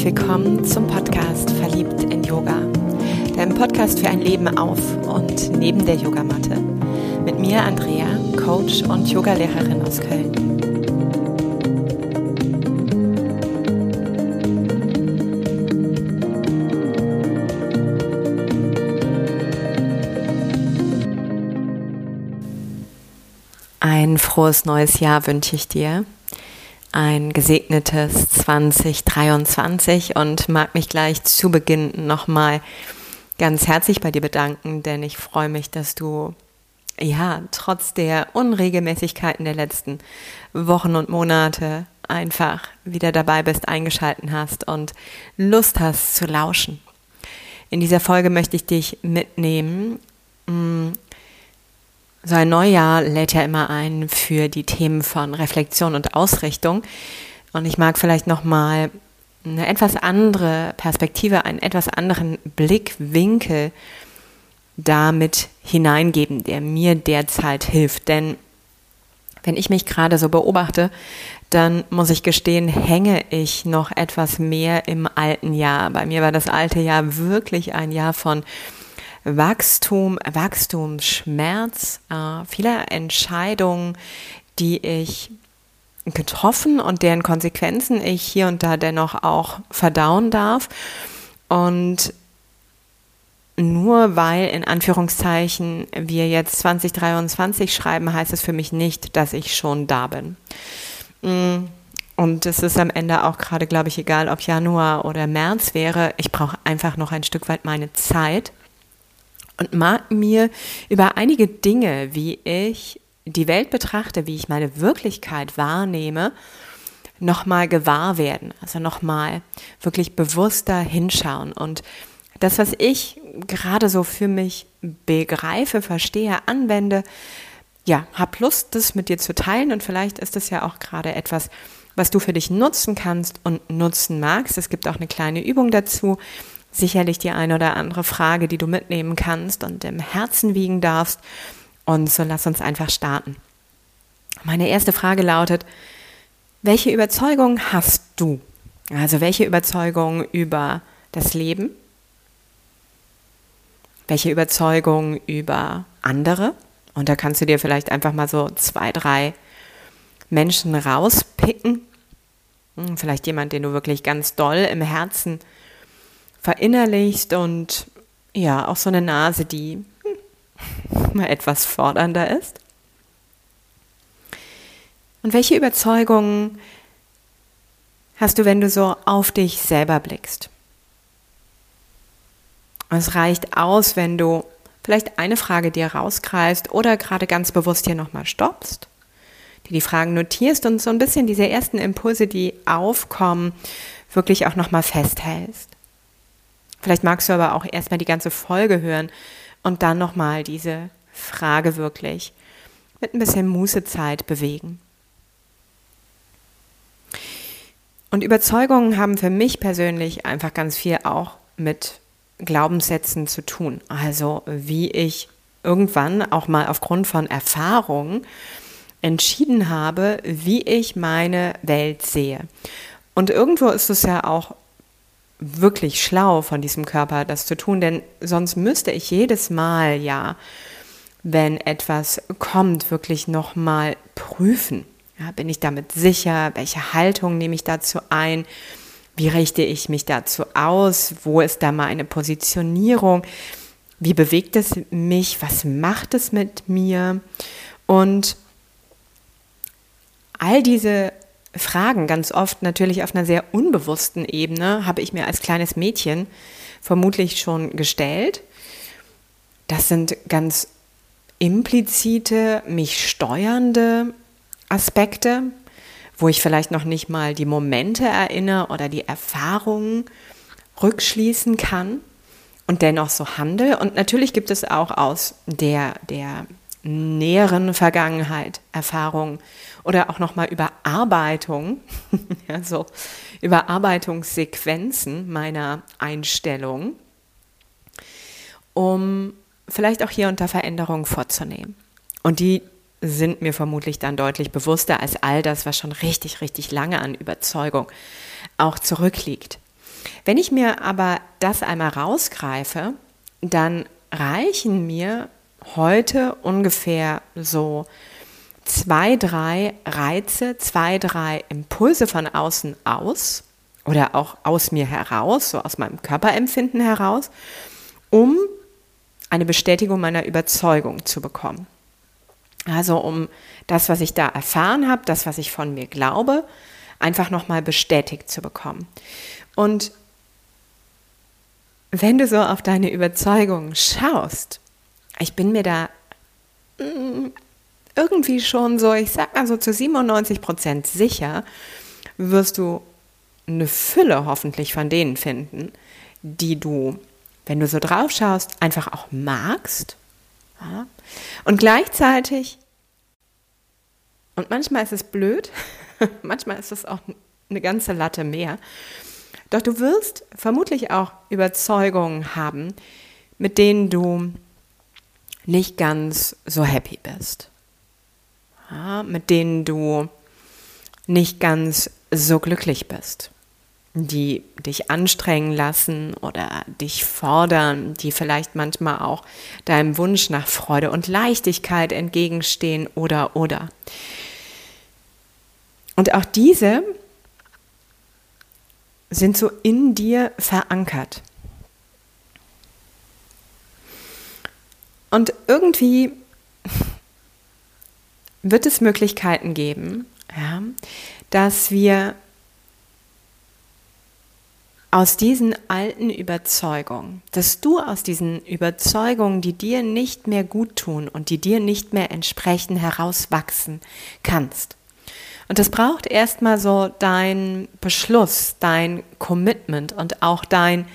herzlich willkommen zum Podcast Verliebt in Yoga. Deinem Podcast für ein Leben auf und neben der Yogamatte. Mit mir Andrea, Coach und Yogalehrerin aus Köln. Ein frohes neues Jahr wünsche ich dir ein gesegnetes 2023 und mag mich gleich zu Beginn nochmal ganz herzlich bei dir bedanken, denn ich freue mich, dass du ja trotz der Unregelmäßigkeiten der letzten Wochen und Monate einfach wieder dabei bist, eingeschalten hast und Lust hast zu lauschen. In dieser Folge möchte ich dich mitnehmen mm, so ein Neujahr lädt ja immer ein für die Themen von Reflexion und Ausrichtung. Und ich mag vielleicht nochmal eine etwas andere Perspektive, einen etwas anderen Blickwinkel damit hineingeben, der mir derzeit hilft. Denn wenn ich mich gerade so beobachte, dann muss ich gestehen, hänge ich noch etwas mehr im alten Jahr. Bei mir war das alte Jahr wirklich ein Jahr von Wachstum, Wachstumsschmerz, äh, vieler Entscheidungen, die ich getroffen und deren Konsequenzen ich hier und da dennoch auch verdauen darf. Und nur weil in Anführungszeichen wir jetzt 2023 schreiben, heißt es für mich nicht, dass ich schon da bin. Mm, und es ist am Ende auch gerade, glaube ich, egal, ob Januar oder März wäre. Ich brauche einfach noch ein Stück weit meine Zeit, und mag mir über einige Dinge, wie ich die Welt betrachte, wie ich meine Wirklichkeit wahrnehme, nochmal gewahr werden, also nochmal wirklich bewusster hinschauen. Und das, was ich gerade so für mich begreife, verstehe, anwende, ja, hab Lust, das mit dir zu teilen und vielleicht ist das ja auch gerade etwas, was du für dich nutzen kannst und nutzen magst. Es gibt auch eine kleine Übung dazu, sicherlich die eine oder andere Frage, die du mitnehmen kannst und im Herzen wiegen darfst. Und so lass uns einfach starten. Meine erste Frage lautet, welche Überzeugung hast du? Also welche Überzeugung über das Leben? Welche Überzeugung über andere? Und da kannst du dir vielleicht einfach mal so zwei, drei Menschen rauspicken. Hm, vielleicht jemand, den du wirklich ganz doll im Herzen verinnerlichst und ja, auch so eine Nase, die hm, mal etwas fordernder ist? Und welche Überzeugungen hast du, wenn du so auf dich selber blickst? Es reicht aus, wenn du vielleicht eine Frage dir rausgreifst oder gerade ganz bewusst hier nochmal stoppst, dir die Fragen notierst und so ein bisschen diese ersten Impulse, die aufkommen, wirklich auch nochmal festhältst. Vielleicht magst du aber auch erstmal die ganze Folge hören und dann nochmal diese Frage wirklich mit ein bisschen Mußezeit bewegen. Und Überzeugungen haben für mich persönlich einfach ganz viel auch mit Glaubenssätzen zu tun. Also wie ich irgendwann auch mal aufgrund von Erfahrungen entschieden habe, wie ich meine Welt sehe. Und irgendwo ist es ja auch wirklich schlau von diesem Körper, das zu tun, denn sonst müsste ich jedes Mal ja, wenn etwas kommt, wirklich nochmal prüfen. Ja, bin ich damit sicher? Welche Haltung nehme ich dazu ein? Wie richte ich mich dazu aus? Wo ist da meine Positionierung? Wie bewegt es mich? Was macht es mit mir? Und all diese Fragen ganz oft natürlich auf einer sehr unbewussten Ebene habe ich mir als kleines Mädchen vermutlich schon gestellt. Das sind ganz implizite, mich steuernde Aspekte, wo ich vielleicht noch nicht mal die Momente erinnere oder die Erfahrungen rückschließen kann und dennoch so handle. Und natürlich gibt es auch aus der, der näheren Vergangenheit Erfahrungen oder auch nochmal Überarbeitung, also Überarbeitungssequenzen meiner Einstellung, um vielleicht auch hier unter Veränderungen vorzunehmen. Und die sind mir vermutlich dann deutlich bewusster als all das, was schon richtig, richtig lange an Überzeugung auch zurückliegt. Wenn ich mir aber das einmal rausgreife, dann reichen mir heute ungefähr so zwei, drei Reize, zwei, drei Impulse von außen aus oder auch aus mir heraus, so aus meinem Körperempfinden heraus, um eine Bestätigung meiner Überzeugung zu bekommen. Also um das, was ich da erfahren habe, das, was ich von mir glaube, einfach nochmal bestätigt zu bekommen. Und wenn du so auf deine Überzeugung schaust, ich bin mir da mm, irgendwie schon so, ich sag mal so zu 97 Prozent sicher, wirst du eine Fülle hoffentlich von denen finden, die du, wenn du so drauf schaust, einfach auch magst. Ja? Und gleichzeitig, und manchmal ist es blöd, manchmal ist es auch eine ganze Latte mehr, doch du wirst vermutlich auch Überzeugungen haben, mit denen du nicht ganz so happy bist. Ja, mit denen du nicht ganz so glücklich bist. Die dich anstrengen lassen oder dich fordern, die vielleicht manchmal auch deinem Wunsch nach Freude und Leichtigkeit entgegenstehen oder oder. Und auch diese sind so in dir verankert. Und irgendwie wird es Möglichkeiten geben, ja, dass wir aus diesen alten Überzeugungen, dass du aus diesen Überzeugungen, die dir nicht mehr gut tun und die dir nicht mehr entsprechen, herauswachsen kannst. Und das braucht erstmal so dein Beschluss, dein Commitment und auch dein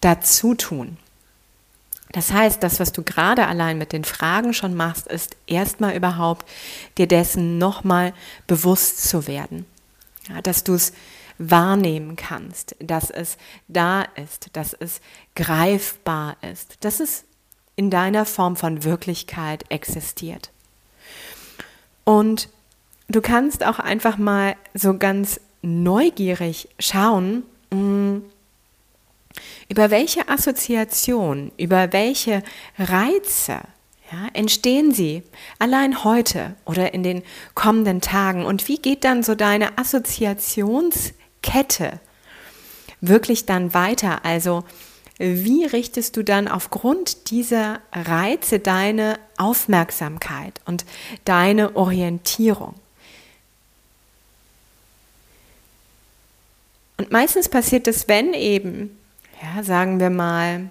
Dazutun. Das heißt, das, was du gerade allein mit den Fragen schon machst, ist erstmal überhaupt dir dessen nochmal bewusst zu werden. Ja, dass du es wahrnehmen kannst, dass es da ist, dass es greifbar ist, dass es in deiner Form von Wirklichkeit existiert. Und du kannst auch einfach mal so ganz neugierig schauen, mm, über welche Assoziation, über welche Reize ja, entstehen sie allein heute oder in den kommenden Tagen? Und wie geht dann so deine Assoziationskette wirklich dann weiter? Also wie richtest du dann aufgrund dieser Reize deine Aufmerksamkeit und deine Orientierung? Und meistens passiert es, wenn eben ja, sagen wir mal,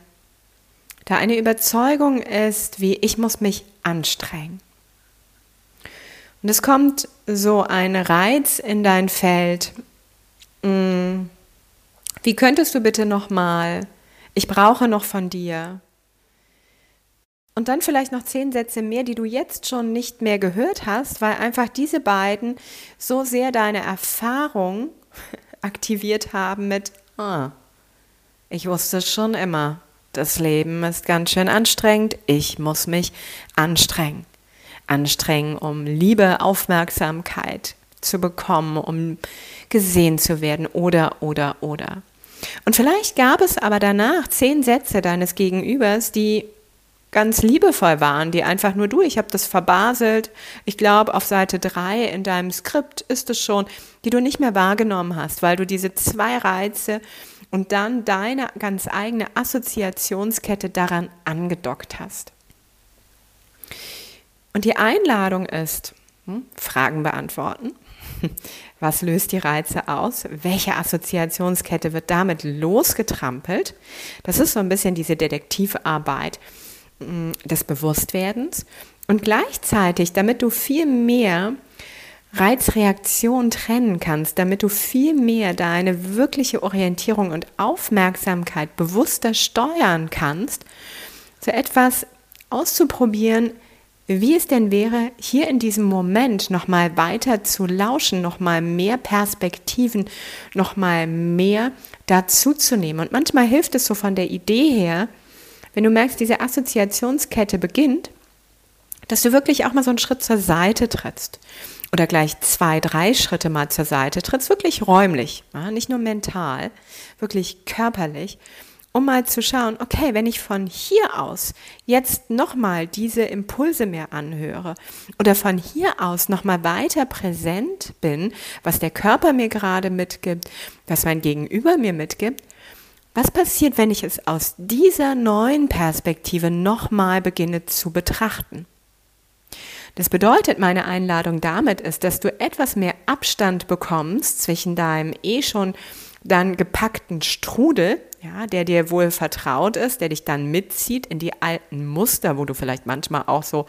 da eine Überzeugung ist, wie ich muss mich anstrengen. Und es kommt so ein Reiz in dein Feld. Mm, wie könntest du bitte noch mal? Ich brauche noch von dir. Und dann vielleicht noch zehn Sätze mehr, die du jetzt schon nicht mehr gehört hast, weil einfach diese beiden so sehr deine Erfahrung aktiviert haben mit, ah, ich wusste schon immer, das Leben ist ganz schön anstrengend, ich muss mich anstrengen. Anstrengen, um Liebe, Aufmerksamkeit zu bekommen, um gesehen zu werden oder, oder, oder. Und vielleicht gab es aber danach zehn Sätze deines Gegenübers, die ganz liebevoll waren, die einfach nur du, ich habe das verbaselt. Ich glaube, auf Seite 3 in deinem Skript ist es schon, die du nicht mehr wahrgenommen hast, weil du diese zwei Reize und dann deine ganz eigene Assoziationskette daran angedockt hast. Und die Einladung ist, hm, Fragen beantworten. Was löst die Reize aus? Welche Assoziationskette wird damit losgetrampelt? Das ist so ein bisschen diese Detektivarbeit hm, des Bewusstwerdens. Und gleichzeitig, damit du viel mehr Reizreaktion trennen kannst, damit du viel mehr deine wirkliche Orientierung und Aufmerksamkeit bewusster steuern kannst, so etwas auszuprobieren, wie es denn wäre, hier in diesem Moment nochmal weiter zu lauschen, nochmal mehr Perspektiven, nochmal mehr dazuzunehmen. Und manchmal hilft es so von der Idee her, wenn du merkst, diese Assoziationskette beginnt, dass du wirklich auch mal so einen Schritt zur Seite trittst oder gleich zwei, drei Schritte mal zur Seite trittst, wirklich räumlich, ja, nicht nur mental, wirklich körperlich, um mal zu schauen, okay, wenn ich von hier aus jetzt nochmal diese Impulse mehr anhöre oder von hier aus nochmal weiter präsent bin, was der Körper mir gerade mitgibt, was mein Gegenüber mir mitgibt, was passiert, wenn ich es aus dieser neuen Perspektive nochmal beginne zu betrachten? Das bedeutet, meine Einladung damit ist, dass du etwas mehr Abstand bekommst zwischen deinem eh schon dann gepackten Strudel, ja, der dir wohl vertraut ist, der dich dann mitzieht in die alten Muster, wo du vielleicht manchmal auch so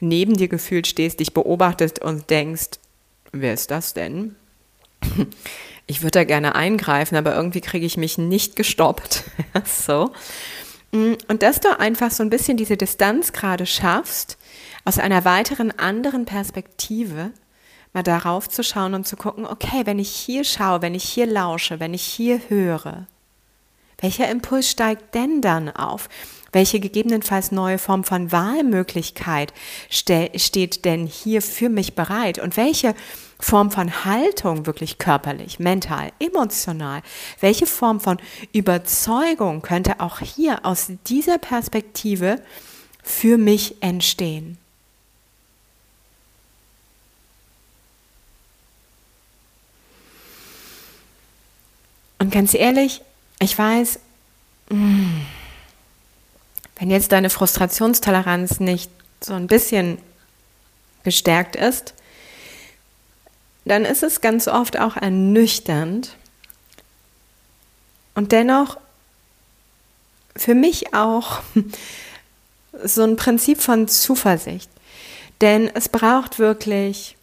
neben dir gefühlt stehst, dich beobachtest und denkst, wer ist das denn? Ich würde da gerne eingreifen, aber irgendwie kriege ich mich nicht gestoppt. so. Und dass du einfach so ein bisschen diese Distanz gerade schaffst, aus einer weiteren anderen Perspektive mal darauf zu schauen und zu gucken, okay, wenn ich hier schaue, wenn ich hier lausche, wenn ich hier höre, welcher Impuls steigt denn dann auf? Welche gegebenenfalls neue Form von Wahlmöglichkeit steht denn hier für mich bereit? Und welche Form von Haltung wirklich körperlich, mental, emotional, welche Form von Überzeugung könnte auch hier aus dieser Perspektive für mich entstehen? Und ganz ehrlich, ich weiß, mm, wenn jetzt deine Frustrationstoleranz nicht so ein bisschen gestärkt ist, dann ist es ganz oft auch ernüchternd und dennoch für mich auch so ein Prinzip von Zuversicht. Denn es braucht wirklich,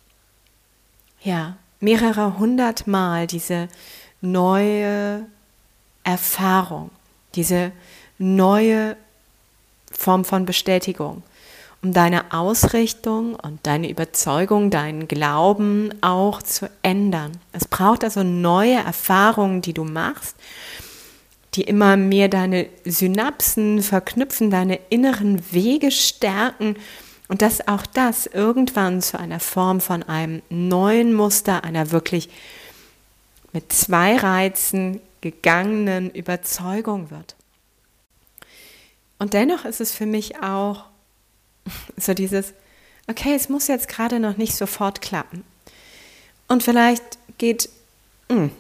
ja, mehrere hundert Mal diese neue Erfahrung, diese neue Form von Bestätigung, um deine Ausrichtung und deine Überzeugung, deinen Glauben auch zu ändern. Es braucht also neue Erfahrungen, die du machst, die immer mehr deine Synapsen verknüpfen, deine inneren Wege stärken und dass auch das irgendwann zu einer Form von einem neuen Muster, einer wirklich mit zwei Reizen gegangenen Überzeugung wird. Und dennoch ist es für mich auch so dieses, okay, es muss jetzt gerade noch nicht sofort klappen. Und vielleicht geht, hm,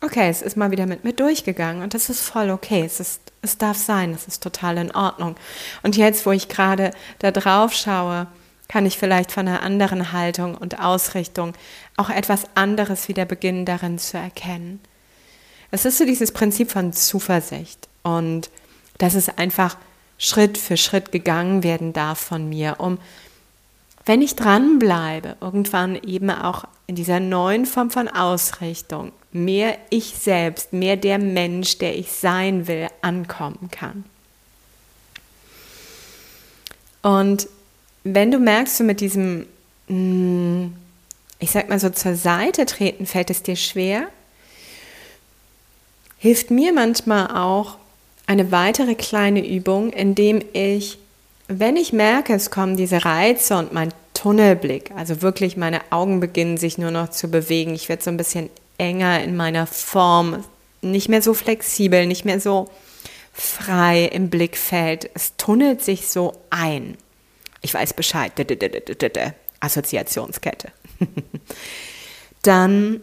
okay, es ist mal wieder mit mir durchgegangen und das ist voll okay. Es, ist, es darf sein, es ist total in Ordnung. Und jetzt, wo ich gerade da drauf schaue, kann ich vielleicht von einer anderen Haltung und Ausrichtung auch etwas anderes wieder beginnen darin zu erkennen. Es ist so dieses Prinzip von Zuversicht und dass es einfach Schritt für Schritt gegangen werden darf von mir, um, wenn ich dranbleibe, irgendwann eben auch in dieser neuen Form von Ausrichtung mehr ich selbst, mehr der Mensch, der ich sein will, ankommen kann. Und wenn du merkst, du mit diesem, mm, ich sag mal so zur Seite treten, fällt es dir schwer, hilft mir manchmal auch eine weitere kleine Übung, indem ich, wenn ich merke, es kommen diese Reize und mein Tunnelblick, also wirklich meine Augen beginnen sich nur noch zu bewegen, ich werde so ein bisschen enger in meiner Form, nicht mehr so flexibel, nicht mehr so frei im Blickfeld, es tunnelt sich so ein. Ich weiß Bescheid. Assoziationskette. Dann,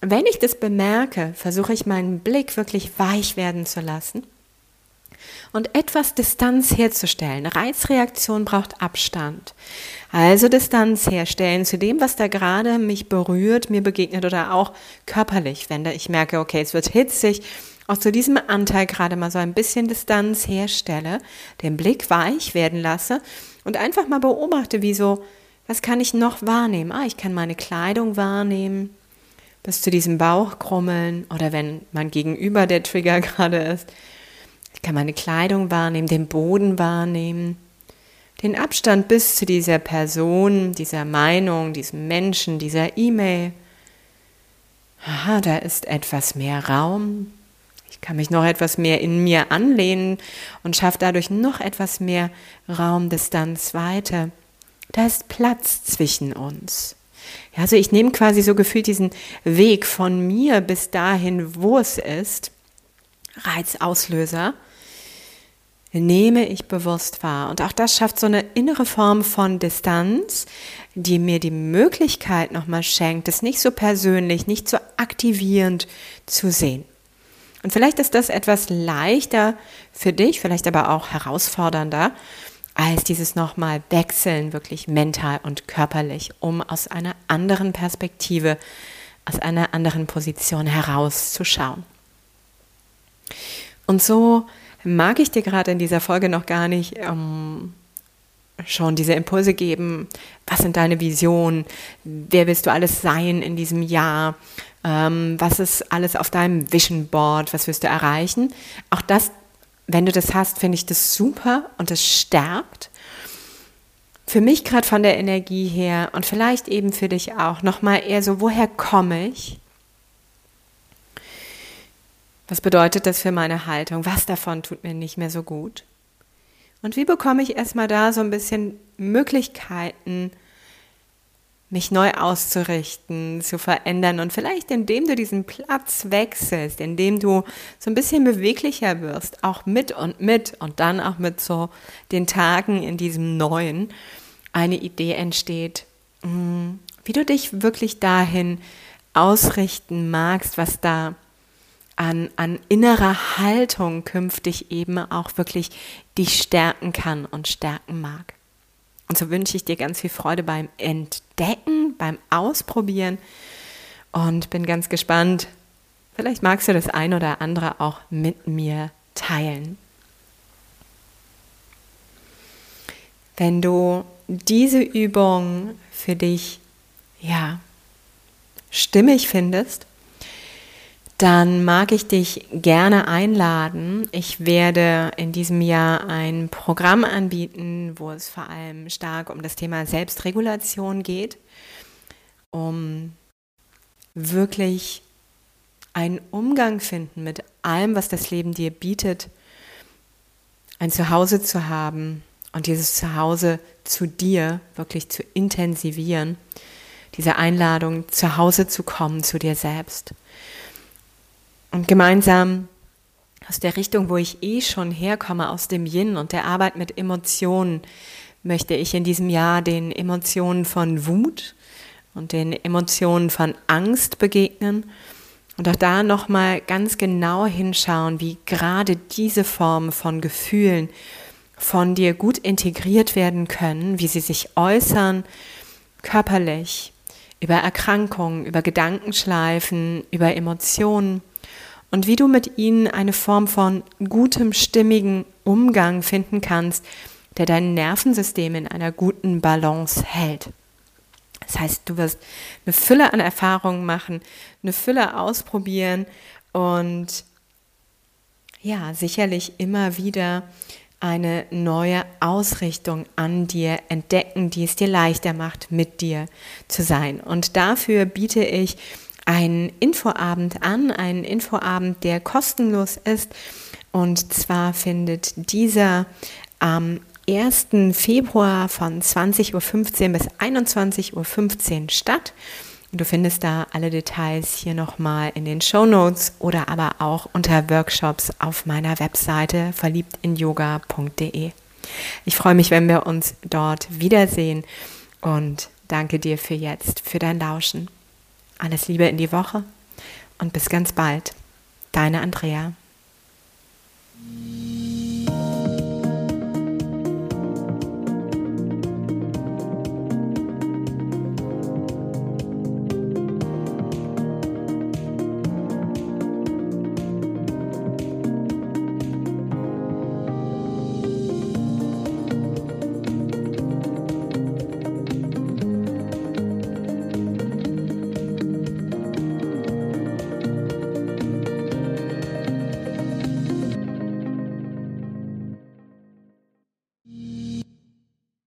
wenn ich das bemerke, versuche ich meinen Blick wirklich weich werden zu lassen und etwas Distanz herzustellen. Reizreaktion braucht Abstand. Also Distanz herstellen zu dem, was da gerade mich berührt, mir begegnet oder auch körperlich, wenn ich merke, okay, es wird hitzig, auch zu diesem Anteil gerade mal so ein bisschen Distanz herstelle, den Blick weich werden lasse und einfach mal beobachte, wie so, was kann ich noch wahrnehmen? Ah, ich kann meine Kleidung wahrnehmen, bis zu diesem Bauchkrummeln oder wenn man gegenüber der Trigger gerade ist. Ich kann meine Kleidung wahrnehmen, den Boden wahrnehmen, den Abstand bis zu dieser Person, dieser Meinung, diesem Menschen, dieser E-Mail. Aha, da ist etwas mehr Raum, Ich kann mich noch etwas mehr in mir anlehnen und schaffe dadurch noch etwas mehr Raumdistanz weiter. Da ist Platz zwischen uns. Ja, also ich nehme quasi so gefühlt diesen Weg von mir bis dahin, wo es ist, Reizauslöser, nehme ich bewusst wahr. Und auch das schafft so eine innere Form von Distanz, die mir die Möglichkeit nochmal schenkt, es nicht so persönlich, nicht so aktivierend zu sehen. Und vielleicht ist das etwas leichter für dich, vielleicht aber auch herausfordernder, als dieses nochmal Wechseln, wirklich mental und körperlich, um aus einer anderen Perspektive, aus einer anderen Position herauszuschauen. Und so mag ich dir gerade in dieser Folge noch gar nicht ähm, schon diese Impulse geben. Was sind deine Visionen? Wer willst du alles sein in diesem Jahr? Ähm, was ist alles auf deinem Vision Board? Was wirst du erreichen? Auch das, wenn du das hast, finde ich das super und das stärkt. Für mich gerade von der Energie her und vielleicht eben für dich auch nochmal eher so, woher komme ich? Was bedeutet das für meine Haltung? Was davon tut mir nicht mehr so gut? Und wie bekomme ich erstmal da so ein bisschen Möglichkeiten, mich neu auszurichten, zu verändern und vielleicht indem du diesen Platz wechselst, indem du so ein bisschen beweglicher wirst, auch mit und mit und dann auch mit so den Tagen in diesem Neuen, eine Idee entsteht, mm, wie du dich wirklich dahin ausrichten magst, was da an, an innerer Haltung künftig eben auch wirklich dich stärken kann und stärken mag. Und so wünsche ich dir ganz viel Freude beim Entdecken, beim Ausprobieren und bin ganz gespannt. Vielleicht magst du das ein oder andere auch mit mir teilen. Wenn du diese Übung für dich ja stimmig findest, dann mag ich dich gerne einladen. Ich werde in diesem Jahr ein Programm anbieten, wo es vor allem stark um das Thema Selbstregulation geht, um wirklich einen Umgang finden mit allem, was das Leben dir bietet, ein Zuhause zu haben und dieses Zuhause zu dir wirklich zu intensivieren, diese Einladung, zu Hause zu kommen zu dir selbst. Und gemeinsam aus der Richtung, wo ich eh schon herkomme, aus dem Yin und der Arbeit mit Emotionen, möchte ich in diesem Jahr den Emotionen von Wut und den Emotionen von Angst begegnen und auch da nochmal ganz genau hinschauen, wie gerade diese Formen von Gefühlen von dir gut integriert werden können, wie sie sich äußern, körperlich, über Erkrankungen, über Gedankenschleifen, über Emotionen und wie du mit ihnen eine Form von gutem, stimmigen Umgang finden kannst, der dein Nervensystem in einer guten Balance hält. Das heißt, du wirst eine Fülle an Erfahrungen machen, eine Fülle ausprobieren und ja, sicherlich immer wieder eine neue Ausrichtung an dir entdecken, die es dir leichter macht, mit dir zu sein. Und dafür biete ich einen Infoabend an, einen Infoabend, der kostenlos ist. Und zwar findet dieser am 1. Februar von 20.15 Uhr bis 21.15 Uhr statt. Du findest da alle Details hier nochmal in den Show Notes oder aber auch unter Workshops auf meiner Webseite verliebtinyoga.de. Ich freue mich, wenn wir uns dort wiedersehen und danke dir für jetzt, für dein Lauschen. Alles Liebe in die Woche und bis ganz bald. Deine Andrea.